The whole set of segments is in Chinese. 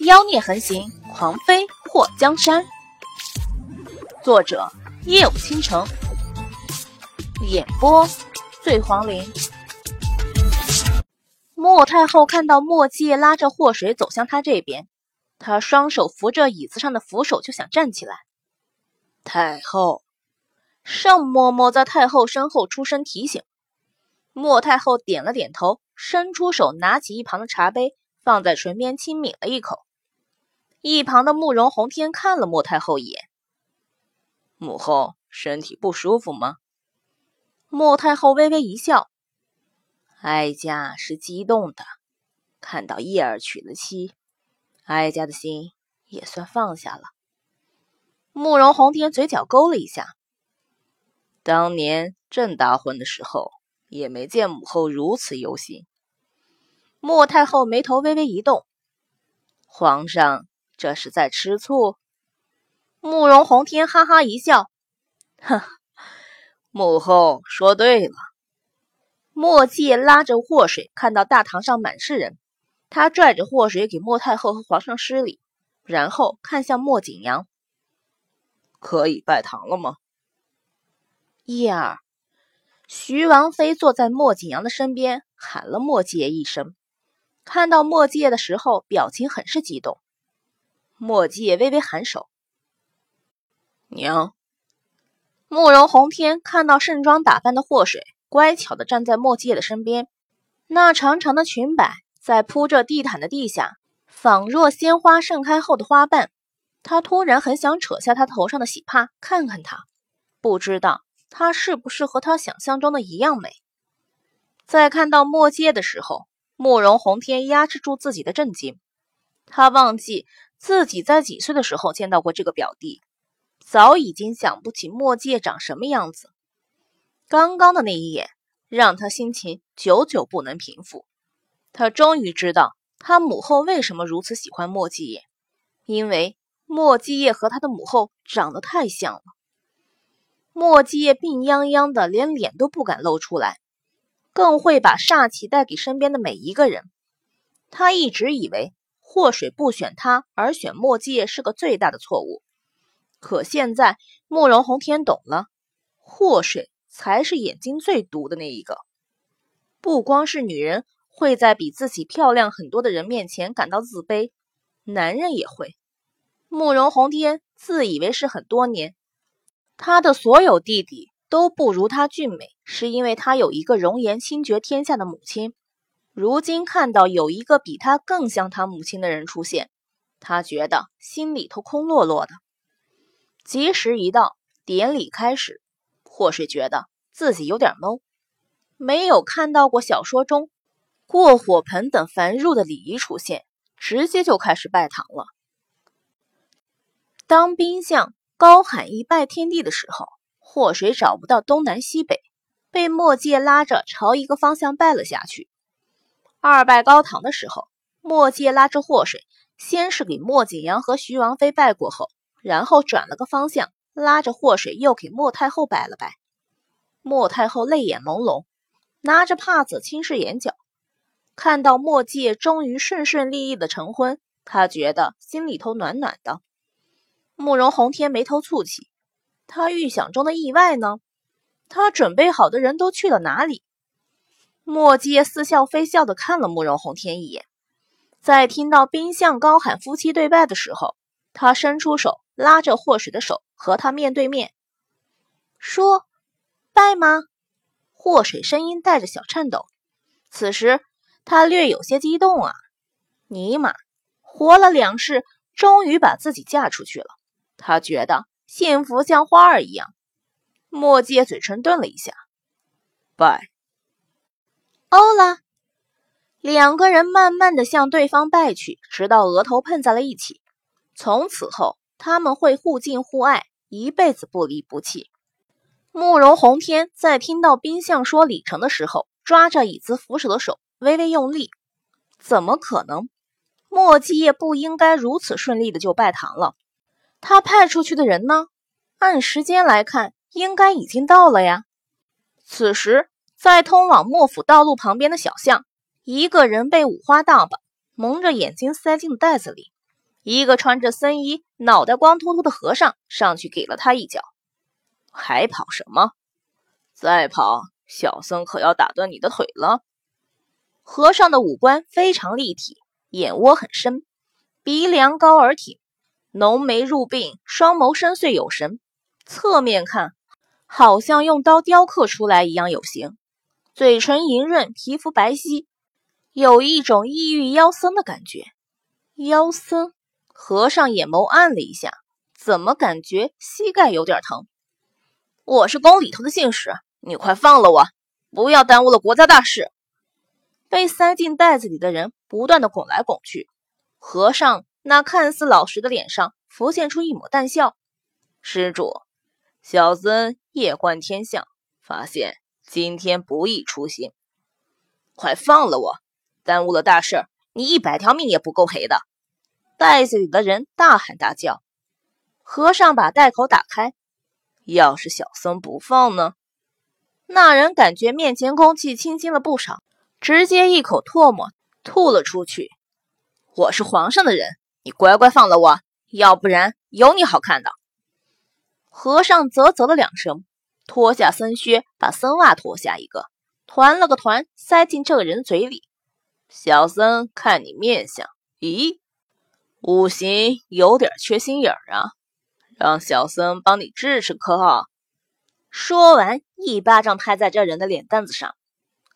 妖孽横行，狂妃破江山。作者：夜舞倾城，演播：醉黄林。莫太后看到莫介拉着祸水走向他这边，他双手扶着椅子上的扶手，就想站起来。太后，盛嬷嬷在太后身后出声提醒。莫太后点了点头，伸出手拿起一旁的茶杯。放在唇边轻抿了一口，一旁的慕容宏天看了莫太后一眼。母后身体不舒服吗？莫太后微微一笑，哀家是激动的，看到叶儿娶了妻，哀家的心也算放下了。慕容宏天嘴角勾了一下，当年朕大婚的时候，也没见母后如此忧心。莫太后眉头微微一动，皇上这是在吃醋。慕容宏天哈哈一笑，哼，母后说对了。莫介拉着祸水，看到大堂上满是人，他拽着祸水给莫太后和皇上施礼，然后看向莫景阳：“可以拜堂了吗？”叶儿，徐王妃坐在莫景阳的身边，喊了莫介一声。看到莫介的时候，表情很是激动。莫介微微颔首。娘。慕容宏天看到盛装打扮的祸水，乖巧的站在莫介的身边。那长长的裙摆在铺着地毯的地下，仿若鲜花盛开后的花瓣。他突然很想扯下他头上的喜帕，看看他，不知道他是不是和他想象中的一样美。在看到莫介的时候。慕容宏天压制住自己的震惊，他忘记自己在几岁的时候见到过这个表弟，早已经想不起墨界长什么样子。刚刚的那一眼让他心情久久不能平复。他终于知道他母后为什么如此喜欢墨迹叶，因为墨迹叶和他的母后长得太像了。墨迹叶病殃殃的，连脸都不敢露出来。更会把煞气带给身边的每一个人。他一直以为祸水不选他而选墨界是个最大的错误，可现在慕容宏天懂了，祸水才是眼睛最毒的那一个。不光是女人会在比自己漂亮很多的人面前感到自卑，男人也会。慕容宏天自以为是很多年，他的所有弟弟。都不如他俊美，是因为他有一个容颜倾绝天下的母亲。如今看到有一个比他更像他母亲的人出现，他觉得心里头空落落的。吉时一到，典礼开始，或是觉得自己有点懵，没有看到过小说中过火盆等繁缛的礼仪出现，直接就开始拜堂了。当兵相高喊一拜天地的时候。祸水找不到东南西北，被墨界拉着朝一个方向拜了下去。二拜高堂的时候，墨界拉着祸水，先是给莫景阳和徐王妃拜过后，然后转了个方向，拉着祸水又给莫太后拜了拜。莫太后泪眼朦胧，拿着帕子轻拭眼角，看到墨界终于顺顺利利的成婚，她觉得心里头暖暖的。慕容宏天眉头蹙起。他预想中的意外呢？他准备好的人都去了哪里？莫介似笑非笑的看了慕容宏天一眼，在听到冰相高喊夫妻对拜的时候，他伸出手拉着祸水的手，和他面对面说：“拜吗？”祸水声音带着小颤抖，此时他略有些激动啊！尼玛，活了两世，终于把自己嫁出去了，他觉得。幸福像花儿一样，墨界嘴唇顿了一下，拜。欧了，两个人慢慢的向对方拜去，直到额头碰在了一起。从此后，他们会互敬互爱，一辈子不离不弃。慕容宏天在听到冰相说李成的时候，抓着椅子扶手的手微微用力。怎么可能？墨界不应该如此顺利的就拜堂了。他派出去的人呢？按时间来看，应该已经到了呀。此时，在通往莫府道路旁边的小巷，一个人被五花大绑，蒙着眼睛塞进袋子里，一个穿着僧衣、脑袋光秃秃的和尚上去给了他一脚。还跑什么？再跑，小僧可要打断你的腿了。和尚的五官非常立体，眼窝很深，鼻梁高而挺，浓眉入鬓，双眸深邃有神。侧面看，好像用刀雕刻出来一样有型。嘴唇莹润，皮肤白皙，有一种异域妖僧的感觉。妖僧，和尚眼眸暗了一下，怎么感觉膝盖有点疼？我是宫里头的信使，你快放了我，不要耽误了国家大事。被塞进袋子里的人不断的拱来拱去，和尚那看似老实的脸上浮现出一抹淡笑。施主，小僧夜观天象，发现今天不宜出行，快放了我！耽误了大事，你一百条命也不够赔的。袋子里的人大喊大叫。和尚把袋口打开。要是小僧不放呢？那人感觉面前空气清新了不少，直接一口唾沫吐了出去。我是皇上的人，你乖乖放了我，要不然有你好看的。和尚啧啧了两声，脱下僧靴，把僧袜脱下一个，团了个团，塞进这个人嘴里。小僧看你面相，咦，五行有点缺心眼儿啊。让小僧帮你治治可好？说完，一巴掌拍在这人的脸蛋子上，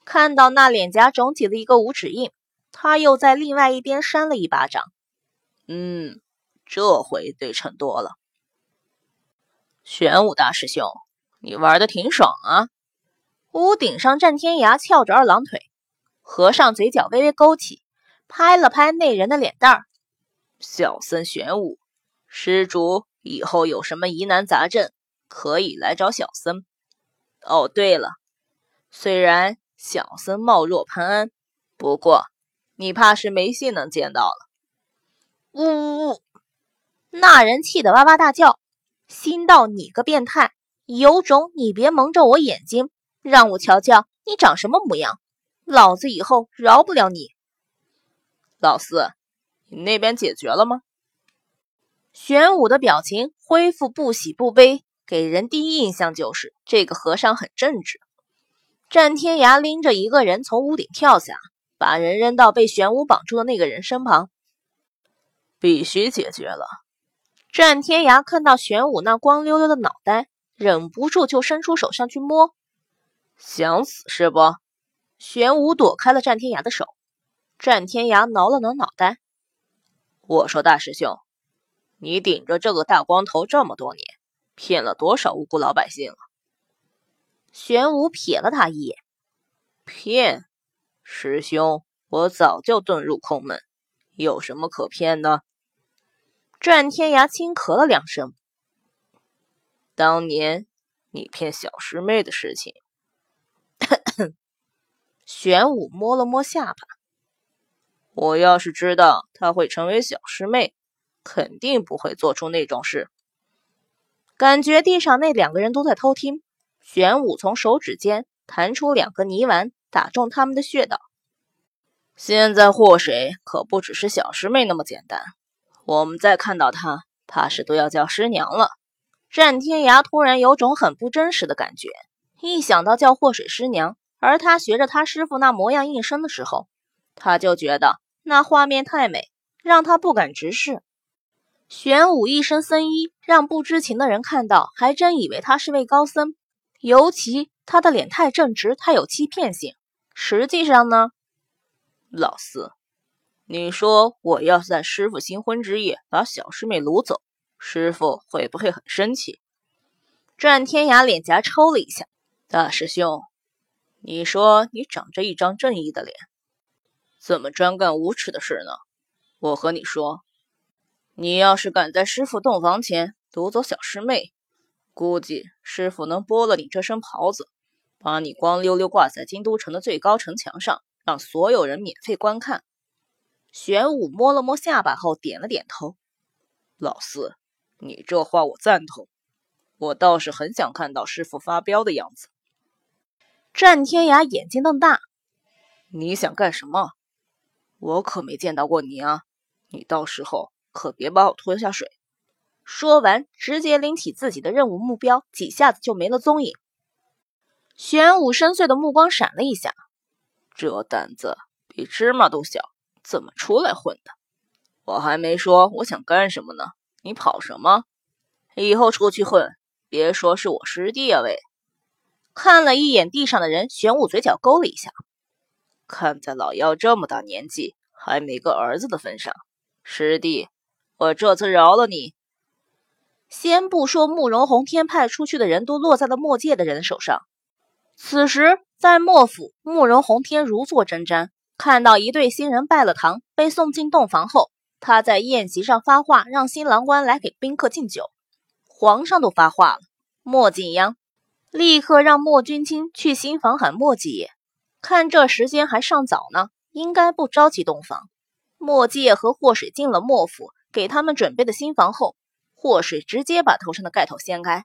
看到那脸颊肿起了一个五指印，他又在另外一边扇了一巴掌。嗯，这回对称多了。玄武大师兄，你玩的挺爽啊！屋顶上，战天涯翘着二郎腿，和尚嘴角微微勾起，拍了拍那人的脸蛋儿。小僧玄武，施主。以后有什么疑难杂症，可以来找小僧。哦，对了，虽然小僧貌若潘安，不过你怕是没幸能见到了。呜呜呜！那人气得哇哇大叫，心道：“你个变态，有种你别蒙着我眼睛，让我瞧瞧你长什么模样，老子以后饶不了你。”老四，你那边解决了吗？玄武的表情恢复不喜不悲，给人第一印象就是这个和尚很正直。战天涯拎着一个人从屋顶跳下，把人扔到被玄武绑住的那个人身旁。必须解决了。战天涯看到玄武那光溜溜的脑袋，忍不住就伸出手上去摸。想死是不？玄武躲开了战天涯的手。战天涯挠了挠脑袋。我说大师兄。你顶着这个大光头这么多年，骗了多少无辜老百姓了？玄武瞥了他一眼，骗师兄，我早就遁入空门，有什么可骗的？战天涯轻咳了两声。当年你骗小师妹的事情，玄武摸了摸下巴。我要是知道她会成为小师妹。肯定不会做出那种事。感觉地上那两个人都在偷听。玄武从手指间弹出两个泥丸，打中他们的穴道。现在祸水可不只是小师妹那么简单。我们再看到她，怕是都要叫师娘了。战天涯突然有种很不真实的感觉。一想到叫祸水师娘，而他学着他师傅那模样应声的时候，他就觉得那画面太美，让他不敢直视。玄武一身僧衣，让不知情的人看到，还真以为他是位高僧。尤其他的脸太正直，太有欺骗性。实际上呢，老四，你说我要在师傅新婚之夜把小师妹掳走，师傅会不会很生气？战天涯脸颊抽了一下。大师兄，你说你长着一张正义的脸，怎么专干无耻的事呢？我和你说。你要是敢在师傅洞房前夺走小师妹，估计师傅能剥了你这身袍子，把你光溜溜挂在京都城的最高城墙上，让所有人免费观看。玄武摸了摸下巴后点了点头。老四，你这话我赞同，我倒是很想看到师傅发飙的样子。战天涯眼睛瞪大，你想干什么？我可没见到过你啊！你到时候。可别把我拖下水。说完，直接拎起自己的任务目标，几下子就没了踪影。玄武深邃的目光闪了一下，这胆子比芝麻都小，怎么出来混的？我还没说我想干什么呢，你跑什么？以后出去混，别说是我师弟啊！喂，看了一眼地上的人，玄武嘴角勾了一下。看在老妖这么大年纪还没个儿子的份上，师弟，我这次饶了你。先不说慕容洪天派出去的人都落在了墨界的人手上，此时在墨府，慕容洪天如坐针毡，看到一对新人拜了堂，被送进洞房后，他在宴席上发话，让新郎官来给宾客敬酒。皇上都发话了，莫景阳立刻让莫君清去新房喊莫继业。看这时间还尚早呢，应该不着急洞房。莫继业和祸水进了莫府，给他们准备的新房后，祸水直接把头上的盖头掀开，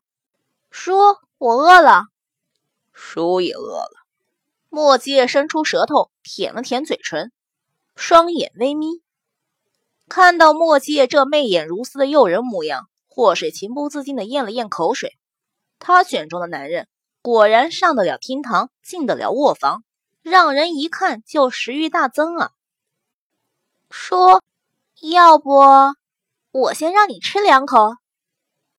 说：“我饿了。”叔也饿了。莫继业伸出舌头舔了舔嘴唇，双眼微眯，看到莫七夜这媚眼如丝的诱人模样。霍水情不自禁地咽了咽口水，他选中的男人果然上得了厅堂，进得了卧房，让人一看就食欲大增啊！说，要不我先让你吃两口。